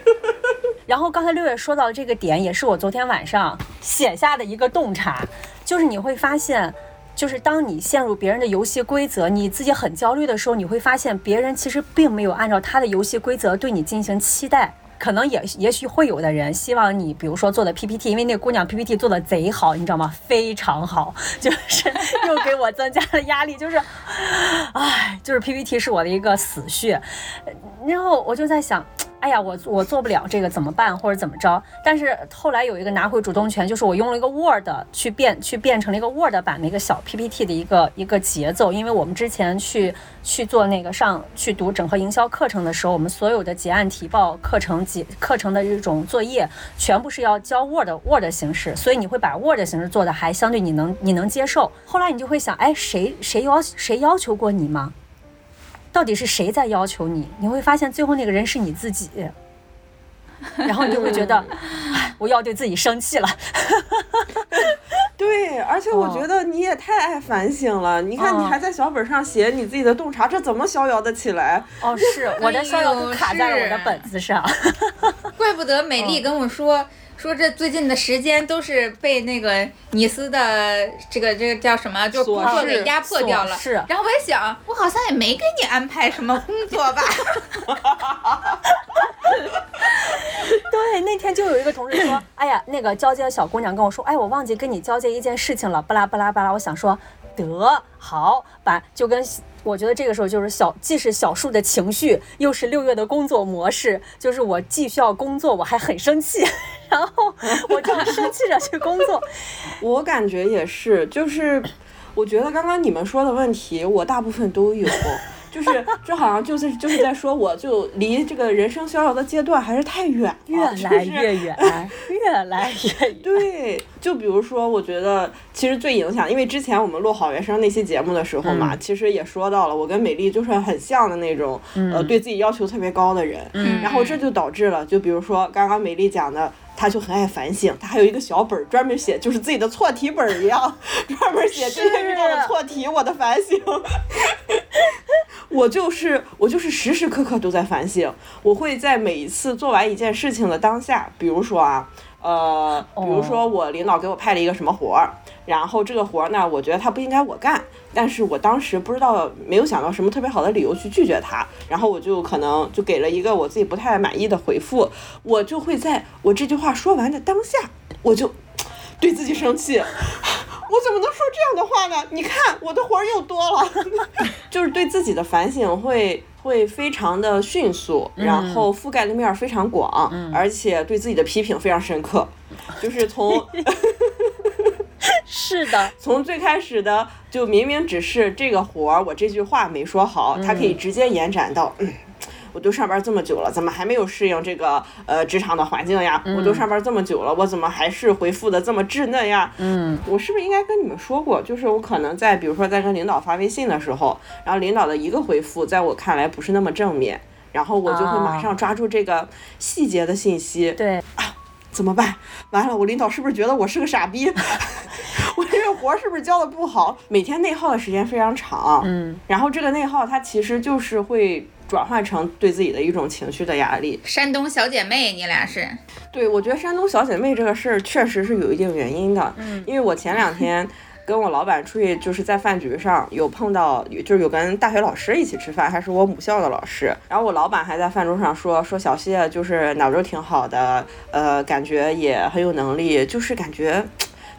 然后刚才六月说到的这个点，也是我昨天晚上写下的一个洞察。就是你会发现，就是当你陷入别人的游戏规则，你自己很焦虑的时候，你会发现别人其实并没有按照他的游戏规则对你进行期待。可能也也许会有的人希望你，比如说做的 PPT，因为那个姑娘 PPT 做的贼好，你知道吗？非常好，就是 又给我增加了压力。就是，唉，就是 PPT 是我的一个死穴。然后我就在想。哎呀，我我做不了这个怎么办，或者怎么着？但是后来有一个拿回主动权，就是我用了一个 Word 去变，去变成了一个 Word 版的一个小 PPT 的一个一个节奏。因为我们之前去去做那个上去读整合营销课程的时候，我们所有的结案提报课程结课程的这种作业，全部是要交 Word Word 形式，所以你会把 Word 形式做的还相对你能你能接受。后来你就会想，哎，谁谁要谁要求过你吗？到底是谁在要求你？你会发现最后那个人是你自己，然后你就会觉得，我要对自己生气了。对，而且我觉得你也太爱反省了。你看，你还在小本上写你自己的洞察，这怎么逍遥得起来？哦，是我的逍遥卡在了我的本子上。怪不得美丽跟我说。说这最近的时间都是被那个尼斯的这个这个叫什么，就工作给压迫掉了。是。然后我也想，我好像也没给你安排什么工作吧。对，那天就有一个同事说，哎呀，那个交接的小姑娘跟我说，哎，我忘记跟你交接一件事情了，巴拉巴拉巴拉。我想说，得好，把就跟。我觉得这个时候就是小，既是小树的情绪，又是六月的工作模式。就是我既需要工作，我还很生气，然后我就生气着去工作。我感觉也是，就是我觉得刚刚你们说的问题，我大部分都有。就是，这好像就是就是在说，我就离这个人生逍遥的阶段还是太远了，越来越远，越来越远。对，就比如说，我觉得其实最影响，因为之前我们录好学生那期节目的时候嘛，其实也说到了，我跟美丽就是很像的那种，呃，对自己要求特别高的人。嗯。然后这就导致了，就比如说刚刚美丽讲的。他就很爱反省，他还有一个小本儿专门写，就是自己的错题本儿一样，专门写今天遇到的错题，我的反省。我就是我就是时时刻刻都在反省，我会在每一次做完一件事情的当下，比如说啊，呃，比如说我领导给我派了一个什么活儿，然后这个活儿呢，我觉得他不应该我干，但是我当时不知道没有想到什么特别好的理由去拒绝他，然后我就可能就给了一个我自己不太满意的回复，我就会在我这句话说完的当下，我就对自己生气。我怎么能说这样的话呢？你看我的活儿又多了，就是对自己的反省会会非常的迅速，然后覆盖的面儿非常广，而且对自己的批评非常深刻，就是从 是的，从最开始的就明明只是这个活儿，我这句话没说好，它可以直接延展到。嗯我都上班这么久了，怎么还没有适应这个呃职场的环境呀？我都上班这么久了，我怎么还是回复的这么稚嫩呀？嗯，我是不是应该跟你们说过？就是我可能在比如说在跟领导发微信的时候，然后领导的一个回复，在我看来不是那么正面，然后我就会马上抓住这个细节的信息。对，怎么办？完了，我领导是不是觉得我是个傻逼？我这个活儿是不是交的不好？每天内耗的时间非常长，嗯，然后这个内耗它其实就是会转换成对自己的一种情绪的压力。山东小姐妹，你俩是？对，我觉得山东小姐妹这个事儿确实是有一定原因的，嗯，因为我前两天跟我老板出去，就是在饭局上有碰到，就是有跟大学老师一起吃饭，还是我母校的老师，然后我老板还在饭桌上说说小谢就是脑子挺好的，呃，感觉也很有能力，就是感觉。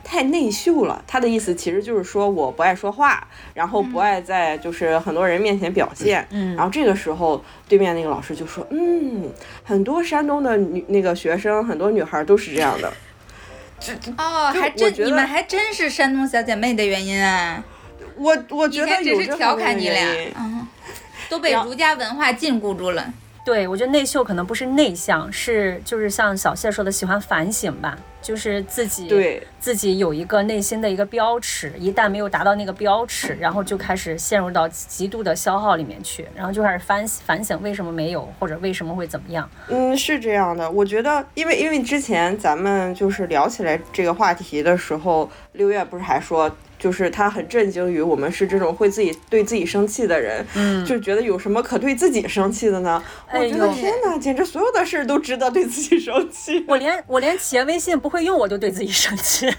太内秀了，他的意思其实就是说我不爱说话，然后不爱在就是很多人面前表现。嗯，然后这个时候对面那个老师就说，嗯，很多山东的女那个学生，很多女孩都是这样的。哦，还真你们还真是山东小姐妹的原因啊！我我觉得只是调侃你俩，嗯，都被儒家文化禁锢住了。对，我觉得内秀可能不是内向，是就是像小谢说的，喜欢反省吧，就是自己对自己有一个内心的一个标尺，一旦没有达到那个标尺，然后就开始陷入到极度的消耗里面去，然后就开始反反省为什么没有，或者为什么会怎么样。嗯，是这样的，我觉得，因为因为之前咱们就是聊起来这个话题的时候，六月不是还说。就是他很震惊于我们是这种会自己对自己生气的人，嗯，就觉得有什么可对自己生气的呢？我觉得天哪，简直所有的事都值得对自己生气。我连我连企业微信不会用，我就对自己生气。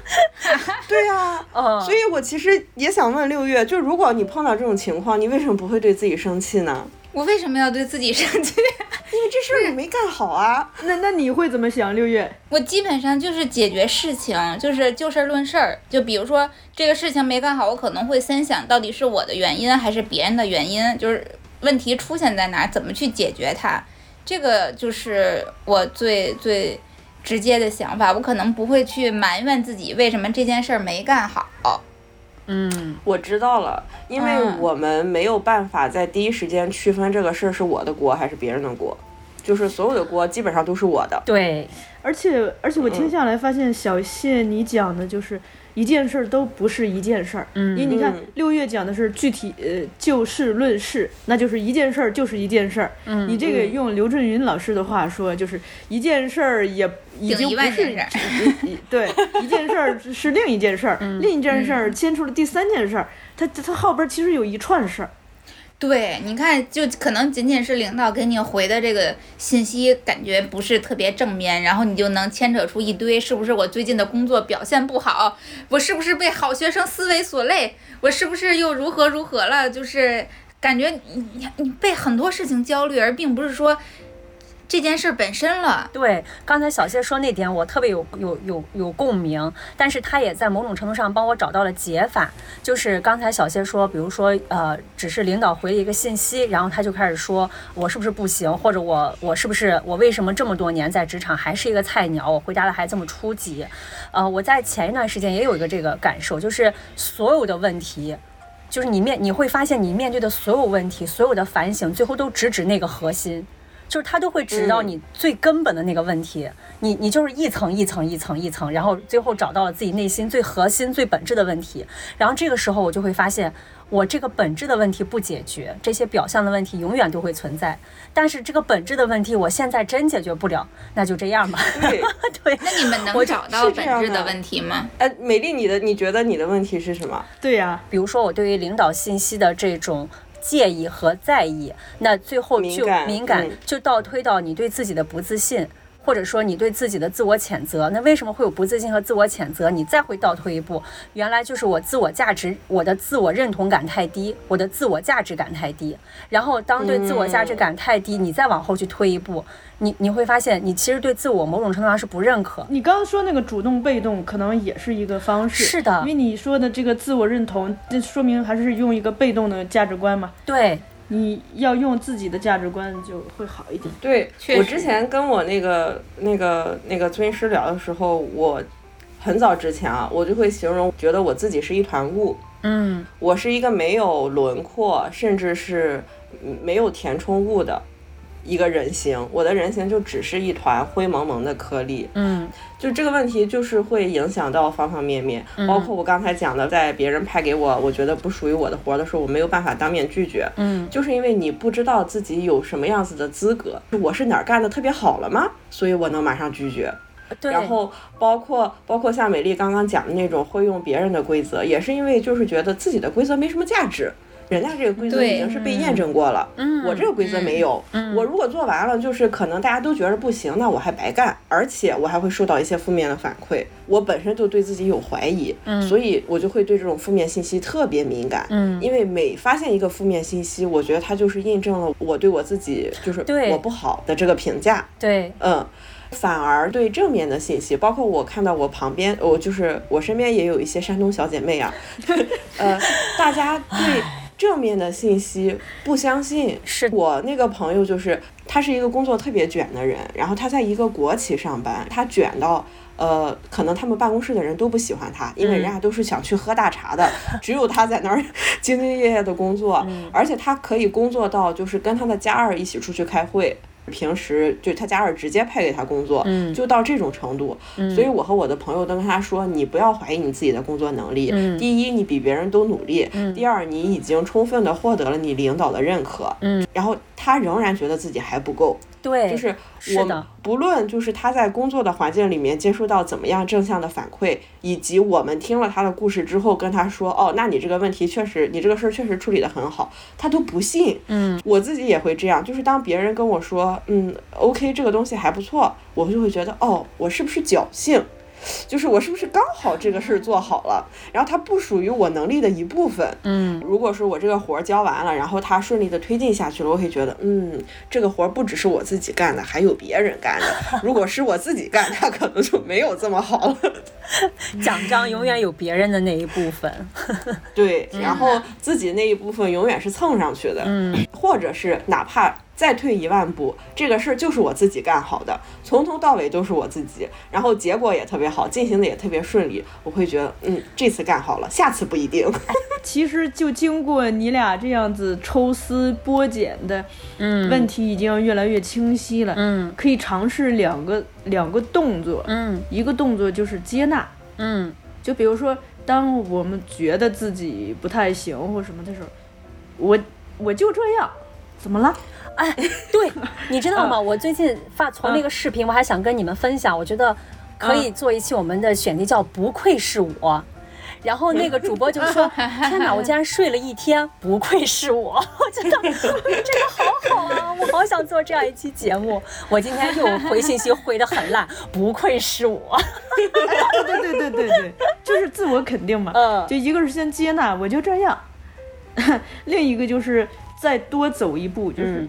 对呀，嗯，所以我其实也想问六月，就如果你碰到这种情况，你为什么不会对自己生气呢？我为什么要对自己生气？因为这事儿我没干好啊。那那你会怎么想，六月？我基本上就是解决事情，就是就事论事儿。就比如说这个事情没干好，我可能会先想到底是我的原因还是别人的原因，就是问题出现在哪儿，怎么去解决它。这个就是我最最直接的想法。我可能不会去埋怨自己为什么这件事儿没干好。嗯，我知道了，因为我们没有办法在第一时间区分这个事儿是我的锅还是别人的锅，就是所有的锅基本上都是我的。对，而且而且我听下来发现，小谢你讲的就是一件事儿都不是一件事儿。嗯，因为你看六月讲的是具体呃就事论事，那就是一件事儿就是一件事儿。嗯，你这个用刘震云老师的话说，就是一件事儿也已经不是一对 一件事儿是另一件事儿，另一件事儿牵出了第三件事儿，它它后边其实有一串事儿。对，你看，就可能仅仅是领导给你回的这个信息，感觉不是特别正面，然后你就能牵扯出一堆，是不是我最近的工作表现不好？我是不是被好学生思维所累？我是不是又如何如何了？就是感觉你你你被很多事情焦虑，而并不是说。这件事本身了，对，刚才小谢说那点我特别有有有有共鸣，但是他也在某种程度上帮我找到了解法，就是刚才小谢说，比如说呃，只是领导回了一个信息，然后他就开始说我是不是不行，或者我我是不是我为什么这么多年在职场还是一个菜鸟，我回答的还这么初级，呃，我在前一段时间也有一个这个感受，就是所有的问题，就是你面你会发现你面对的所有问题，所有的反省，最后都直指那个核心。就是他都会指到你最根本的那个问题，你你就是一层一层一层一层，然后最后找到了自己内心最核心最本质的问题，然后这个时候我就会发现，我这个本质的问题不解决，这些表象的问题永远都会存在。但是这个本质的问题，我现在真解决不了，那就这样吧。对对，那你们能找到本质的问题吗？哎，美丽，你的你觉得你的问题是什么？对呀，比如说我对于领导信息的这种。介意和在意，那最后就敏感敏感嗯就倒推到你对自己的不自信。或者说你对自己的自我谴责，那为什么会有不自信和自我谴责？你再会倒退一步，原来就是我自我价值、我的自我认同感太低，我的自我价值感太低。然后当对自我价值感太低，你再往后去推一步，你你会发现，你其实对自我某种程度上是不认可。你刚刚说那个主动被动，可能也是一个方式。是的因为你说的这个自我认同，这说明还是用一个被动的价值观嘛。对，你要用自己的价值观就会好一点。对确实。我之前跟我那个那个那个咨询师聊的时候，我很早之前啊，我就会形容，觉得我自己是一团雾，嗯。我是一个没有轮廓，甚至是嗯没有填充物的一个人形，我的人形就只是一团灰蒙蒙的颗粒。嗯就这个问题，就是会影响到方方面面，包括我刚才讲的，在别人派给我我觉得不属于我的活儿的时候，我没有办法当面拒绝，嗯就是因为你不知道自己有什么样子的资格，我是哪儿干的特别好了吗？所以我能马上拒绝。然后包括包括像美丽刚刚讲的那种会用别人的规则，也是因为就是觉得自己的规则没什么价值。人家这个规则已经是被验证过了，嗯。我这个规则没有。我如果做完了，就是可能大家都觉得不行，那我还白干，而且我还会受到一些负面的反馈。我本身就对自己有怀疑，所以我就会对这种负面信息特别敏感。嗯。因为每发现一个负面信息，我觉得它就是印证了我对我自己就是我不好的这个评价。对，嗯，反而对正面的信息，包括我看到我旁边，我就是我身边也有一些山东小姐妹啊，呃，大家对正面的信息不相信。是我那个朋友就是，他是一个工作特别卷的人，然后他在一个国企上班，他卷到。呃，可能他们办公室的人都不喜欢他，因为人家都是想去喝大茶的，只有他在那儿兢兢业业的工作，而且他可以工作到就是跟他的家人一起出去开会，平时就他家人直接派给他工作，嗯就到这种程度。所以我和我的朋友都跟他说，你不要怀疑你自己的工作能力。嗯第一，你比别人都努力；第二，你已经充分的获得了你领导的认可。嗯，然后他仍然觉得自己还不够，对，就是我不论就是他在工作的环境里面接触到怎么样正向的反馈，以及我们听了他的故事之后跟他说，哦，那你这个问题确实，你这个事儿确实处理得很好，他都不信。嗯，我自己也会这样，就是当别人跟我说，嗯，OK，这个东西还不错，我就会觉得，哦，我是不是侥幸？就是我是不是刚好这个事儿做好了，然后它不属于我能力的一部分。嗯如果说我这个活儿交完了，然后它顺利的推进下去了，我会觉得，嗯，这个活儿不只是我自己干的，还有别人干的。如果是我自己干，它可能就没有这么好了。奖章永远有别人的那一部分。对，然后自己那一部分永远是蹭上去的，嗯，或者是哪怕再退一万步，这个事儿就是我自己干好的，从头到尾都是我自己，然后结果也特别好，进行的也特别顺利，我会觉得，嗯，这次干好了，下次不一定。其实就经过你俩这样子抽丝剥茧的，嗯问题已经越来越清晰了。嗯可以尝试两个两个动作，嗯一个动作就是接纳，嗯就比如说，当我们觉得自己不太行或什么的时候，我我就这样，怎么了？哎，对，你知道吗？嗯我最近发从那个视频，我还想跟你们分享，我觉得可以做一期我们的选题叫“不愧是我”。然后那个主播就说：“ 天哪，我竟然睡了一天，不愧是我！”我觉得这个好好啊，我好想做这样一期节目。我今天又回信息回的很烂，不愧是我。对对对对对，就是自我肯定嘛。嗯就一个是先接纳，我就这样；另一个就是再多走一步，就是嗯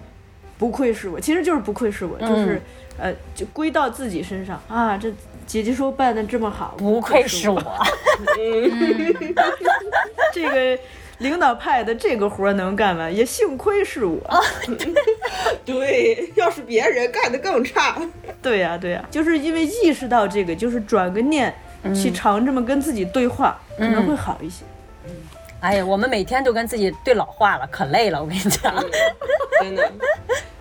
不愧是我，其实就是不愧是我，就是呃，就归到自己身上啊。这姐姐说办的这么好，不愧是我我。。这个领导派的这个活儿能干完，也幸亏是我。对，要是别人干的更差。对呀、对呀、就是因为意识到这个，就是转个念，去常这么跟自己对话，可能会好一些。哎呀，我们每天都跟自己对老话了，可累了。我跟你讲，真的，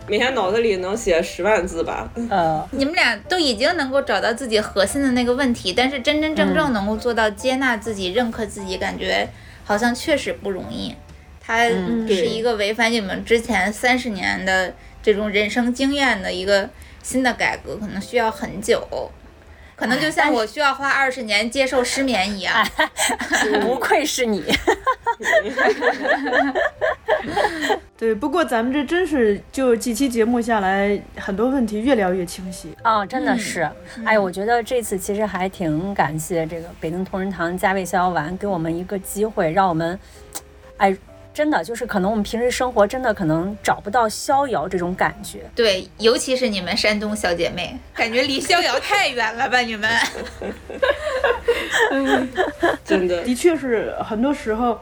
每天脑子里能写十万字吧。呃，你们俩都已经能够找到自己核心的那个问题，但是真真正正能够做到接纳自己、认可自己，感觉好像确实不容易。它是一个违反你们之前三十年的这种人生经验的一个新的改革，可能需要很久。可能就像我需要花二十年接受失眠一样，不愧是你。对，不过咱们这真是就几期节目下来，很多问题越聊越清晰。啊、真的是，哎呀，我觉得这次其实还挺感谢这个北京同仁堂加味逍遥丸给我们一个机会，让我们，哎，真的就是可能我们平时生活真的可能找不到逍遥这种感觉。对，尤其是你们山东小姐妹，感觉离逍遥太远了吧？你们 真的。的确是很多时候，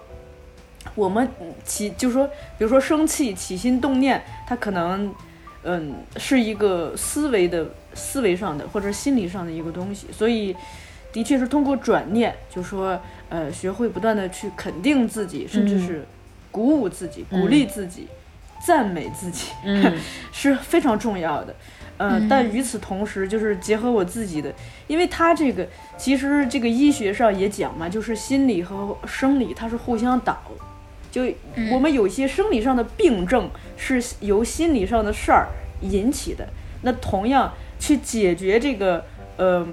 我们起就说，比如说生气、起心动念，它可能嗯是一个思维的思维上的或者心理上的一个东西，所以的确是通过转念，就说呃学会不断的去肯定自己，甚至是鼓舞自己、鼓励自己、赞美自己，嗯。是非常重要的。呃，但与此同时，就是结合我自己的，因为它这个其实这个医学上也讲嘛，就是心理和生理它是互相导，就我们有些生理上的病症是由心理上的事儿引起的，那同样去解决这个呃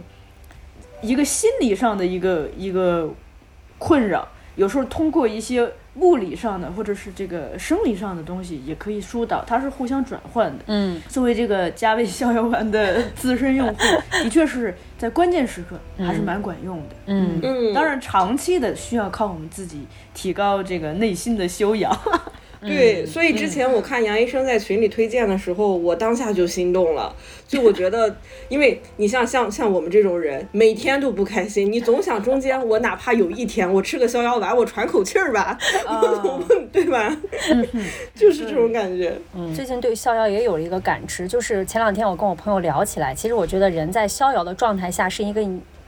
一个心理上的一个一个困扰，有时候通过一些物理上的或者是这个生理上的东西也可以疏导，它是互相转换的。嗯作为这个加味逍遥丸的资深用户，的确是在关键时刻还是蛮管用的。嗯嗯，当然，长期的需要靠我们自己提高这个内心的修养。对，所以之前我看杨医生在群里推荐的时候，我当下就心动了。就我觉得，因为你像像像我们这种人，每天都不开心，你总想中间我哪怕有一天我吃个逍遥丸，我喘口气儿吧，对吧？就是这种感觉。最近对逍遥也有了一个感知，就是前两天我跟我朋友聊起来，其实我觉得人在逍遥的状态下是一个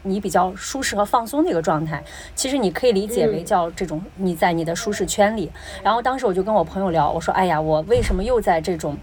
你你比较舒适和放松的一个状态。其实你可以理解为叫这种你在你的舒适圈里。然后当时我就跟我朋友聊，我说：“哎呀，我为什么又在这种，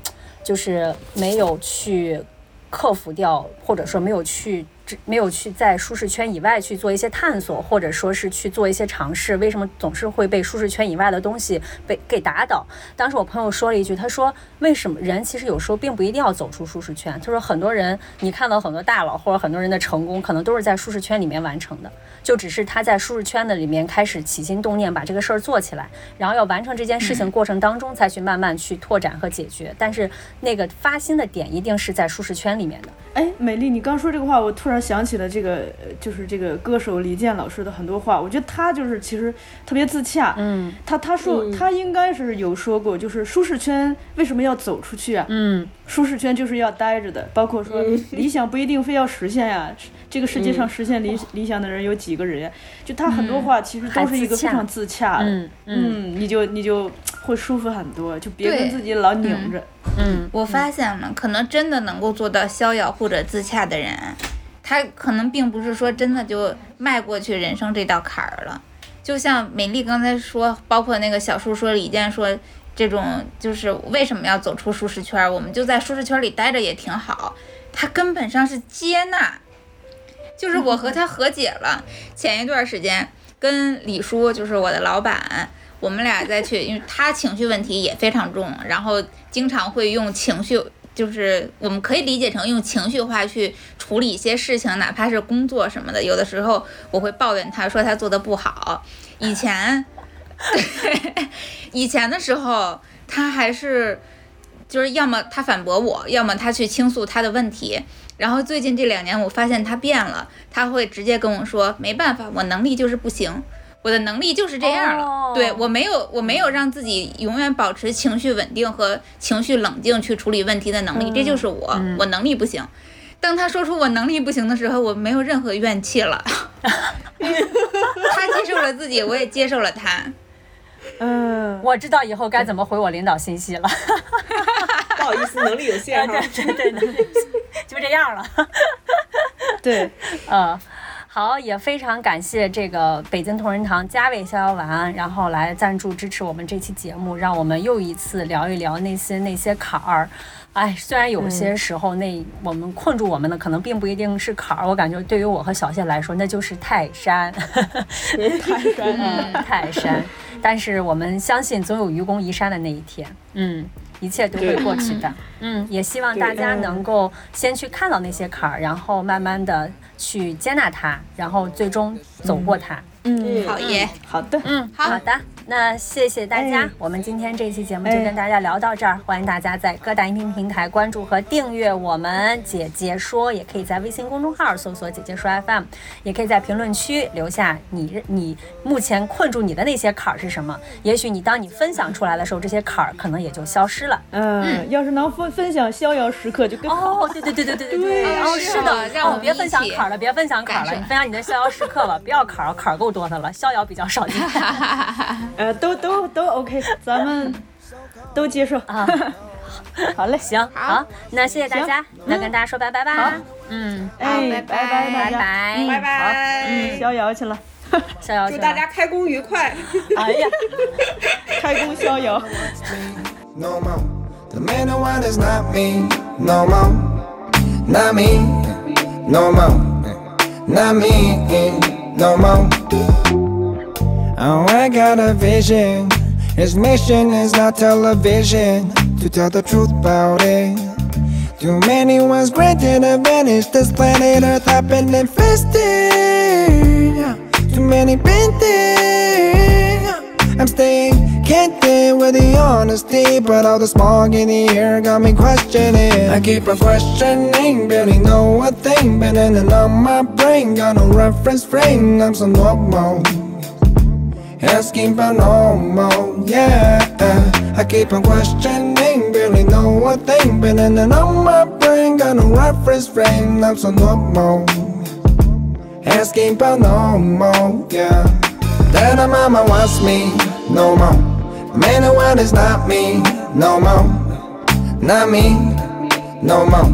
就是没有去克服掉，或者说没有去没有去在舒适圈以外去做一些探索，或者说是去做一些尝试，为什么总是会被舒适圈以外的东西被给打倒？当时我朋友说了一句，他说：“为什么人其实有时候并不一定要走出舒适圈？”他说：“很多人你看到很多大佬或者很多人的成功，可能都是在舒适圈里面完成的，就只是他在舒适圈的里面开始起心动念把这个事儿做起来，然后要完成这件事情过程当中才去慢慢去拓展和解决。但是那个发心的点一定是在舒适圈里面的。”哎，美丽，你刚说这个话，我突然想起了这个，呃就是这个歌手李健老师的很多话。我觉得他就是其实特别自洽。嗯他他说、他应该是有说过，就是舒适圈为什么要走出去啊？嗯舒适圈就是要待着的，包括说理想不一定非要实现呀。这个世界上实现理、理想的人有几个人呀？就他很多话其实都是一个非常自洽的。嗯嗯嗯，你就你就会舒服很多，就别跟自己老拧着。嗯我发现了，可能真的能够做到逍遥或者自洽的人，他可能并不是说真的就迈过去人生这道坎儿了。就像美丽刚才说，包括那个小树说，李健说，这种就是为什么要走出舒适圈？我们就在舒适圈里待着也挺好。他根本上是接纳，就是我和他和解了。前一段时间跟李叔，就是我的老板，我们俩再去，因为他情绪问题也非常重，然后经常会用情绪，就是我们可以理解成用情绪化去处理一些事情，哪怕是工作什么的。有的时候我会抱怨他说他做的不好，以前，对，以前的时候他还是。就是要么他反驳我，要么他去倾诉他的问题。然后最近这两年，我发现他变了，他会直接跟我说：“没办法，我能力就是不行，我的能力就是这样了。哦对我没有，我没有让自己永远保持情绪稳定和情绪冷静去处理问题的能力，这就是我，我能力不行。当他说出我能力不行的时候，我没有任何怨气了。他接受了自己，我也接受了他。嗯，我知道以后该怎么回我领导信息了。不好意思，能力有限哈。对对对，就这样了。对，嗯，好，也非常感谢这个北京同仁堂嘉味逍遥丸，然后来赞助支持我们这期节目，让我们又一次聊一聊那些那些坎儿。哎，虽然有些时候那我们困住我们的可能并不一定是坎儿，我感觉对于我和小谢来说，那就是泰山，泰山，嗯，泰山。但是我们相信总有愚公移山的那一天，嗯，一切都会过去的，嗯，也希望大家能够先去看到那些坎儿，然后慢慢的去接纳它，然后最终走过它。嗯，好耶，好的，嗯，好的，那谢谢大家，哎我们今天这期节目就哎跟大家聊到这儿，欢迎大家在各大音频平台关注和订阅我们姐姐说，也可以在微信公众号搜索“姐姐说 FM”，也可以在评论区留下你你目前困住你的那些坎儿是什么，也许你当你分享出来的时候，这些坎儿可能也就消失了。嗯，要是能分分享逍遥时刻就更好。哦，对对对对对对对，哦，是是的，哦，让我们别分享坎儿了，别分享坎儿了，你分享你的逍遥时刻吧，不要坎儿，坎儿够多的了，逍遥比较少见。呃，都都都 OK，咱们 都接受。啊，好嘞，行，好，那谢谢大家，那跟大家说拜拜吧好。嗯，哎，拜拜拜，拜，拜，嗯拜拜嗯，逍遥去了，逍遥去了祝大家开工愉快。哎呀。开工逍遥。no more. The man I want is not me, no more. Not me, no more. Not me, no more. Oh, I got a vision. His mission is not television to tell the truth about it. Too many ones granted advantage. This planet Earth have been infested. Too many been there. I'm staying candid with the honesty, but all the smog in the air got me questioning. I keep on questioning, barely know a thing, been in and on my brain, got no reference frame. I'm so normal, asking for normal, yeah. I keep on questioning, barely know a thing, in and on my brain, got no reference frame. I'm so normal, asking for normal, yeah. That a mama wants me, no more. Man, the one is not me, no more. Not me, no more.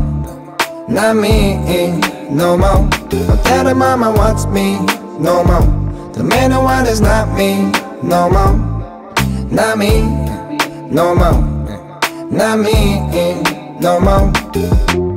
Not me, no more. That a mama wants me, no more. The man, the one is not me, no more. Not me, no more. Not me, eh, no more.